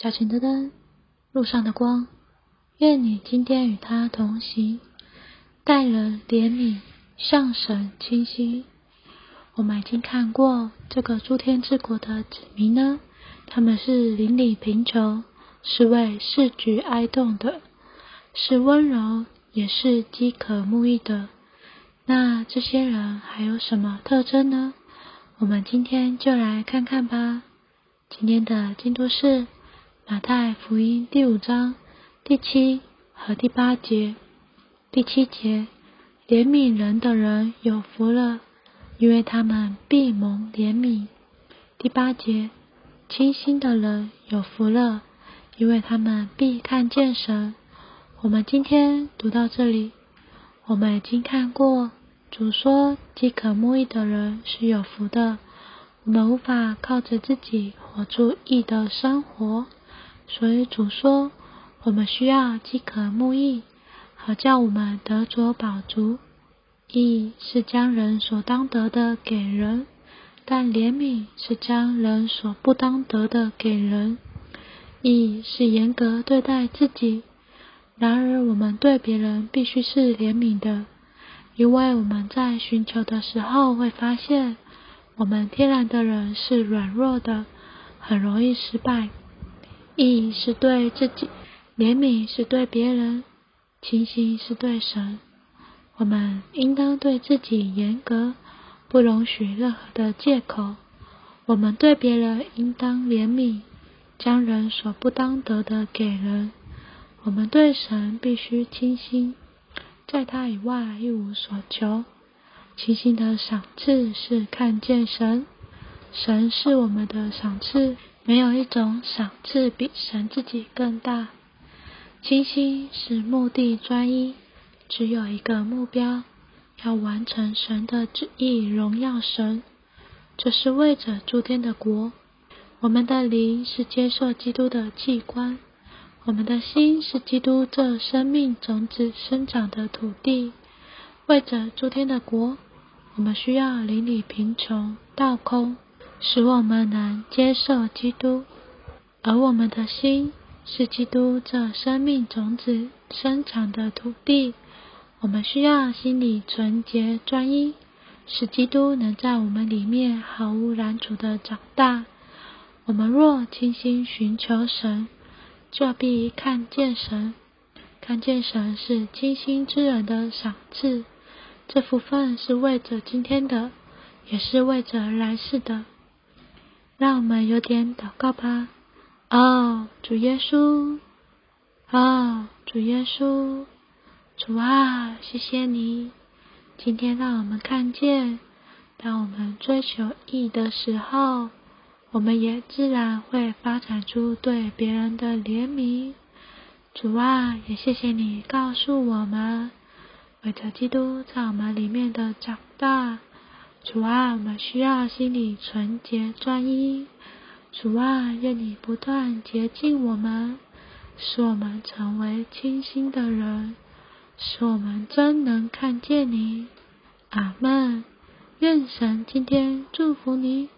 脚前的灯，路上的光。愿你今天与他同行，待人怜悯，向神倾心。我们已经看过这个诸天之国的子民呢，他们是邻里贫穷，是为世局哀动的，是温柔，也是饥渴慕义的。那这些人还有什么特征呢？我们今天就来看看吧。今天的进度是马太福音第五章第七和第八节。第七节，怜悯人的人有福了，因为他们必蒙怜悯。第八节，清心的人有福了，因为他们必看见神。我们今天读到这里，我们已经看过主说饥渴慕义的人是有福的。我们无法靠着自己活出义的生活，所以主说，我们需要饥渴慕义，好叫我们得着饱足。义是将人所当得的给人，但怜悯是将人所不当得的给人。义是严格对待自己，然而我们对别人必须是怜悯的，因为我们在寻求的时候会发现。我们天然的人是软弱的，很容易失败。义是对自己，怜悯是对别人，清心是对神。我们应当对自己严格，不容许任何的借口。我们对别人应当怜悯，将人所不当得的给人。我们对神必须清心，在他以外一无所求。清心的赏赐是看见神，神是我们的赏赐，没有一种赏赐比神自己更大。清晰是目的专一，只有一个目标，要完成神的旨意，荣耀神。这是为着诸天的国。我们的灵是接受基督的器官，我们的心是基督这生命种子生长的土地，为着诸天的国。我们需要邻里贫穷、倒空，使我们能接受基督；而我们的心是基督这生命种子生长的土地。我们需要心里纯洁专一，使基督能在我们里面毫无拦阻的长大。我们若倾心寻求神，就必看见神。看见神是清心之人的赏赐。这福分是为着今天的，也是为着来世的。让我们有点祷告吧。哦，主耶稣，哦，主耶稣，主啊，谢谢你，今天让我们看见，当我们追求义的时候，我们也自然会发展出对别人的怜悯。主啊，也谢谢你告诉我们。为着基督在我们里面的长大，主啊，我们需要心里纯洁专一。主啊，愿你不断洁净我们，使我们成为清新的人，使我们真能看见你。阿门。愿神今天祝福你。